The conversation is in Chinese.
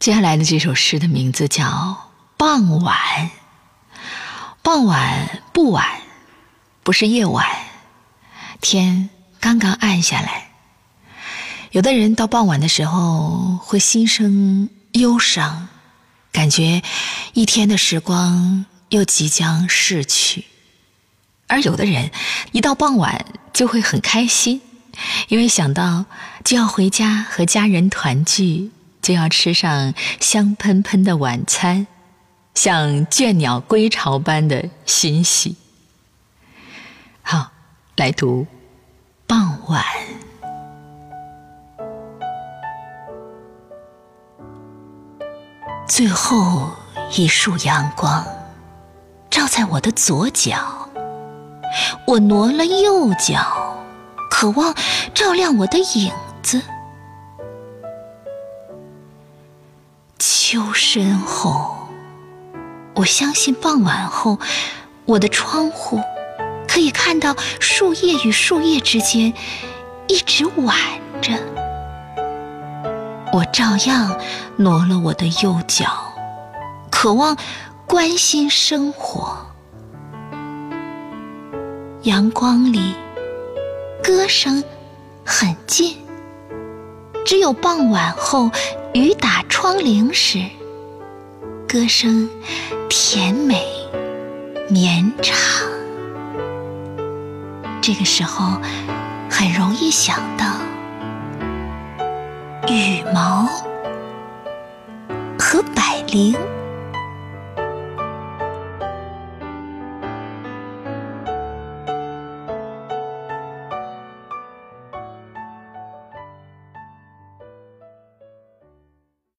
接下来的这首诗的名字叫《傍晚》。傍晚。不晚，不是夜晚，天刚刚暗下来。有的人到傍晚。的时候会心生忧伤，感觉一天的时光又即将逝去；而有的人一到傍晚。就会很开心，因为想到就要回家和家人团聚。就要吃上香喷喷的晚餐，像倦鸟归巢般的欣喜。好，来读《傍晚》。最后一束阳光照在我的左脚，我挪了右脚，渴望照亮我的影子。秋深后，我相信傍晚后，我的窗户可以看到树叶与树叶之间一直挽着。我照样挪了我的右脚，渴望关心生活。阳光里，歌声很近，只有傍晚后。雨打窗棂时，歌声甜美绵长。这个时候，很容易想到羽毛和百灵。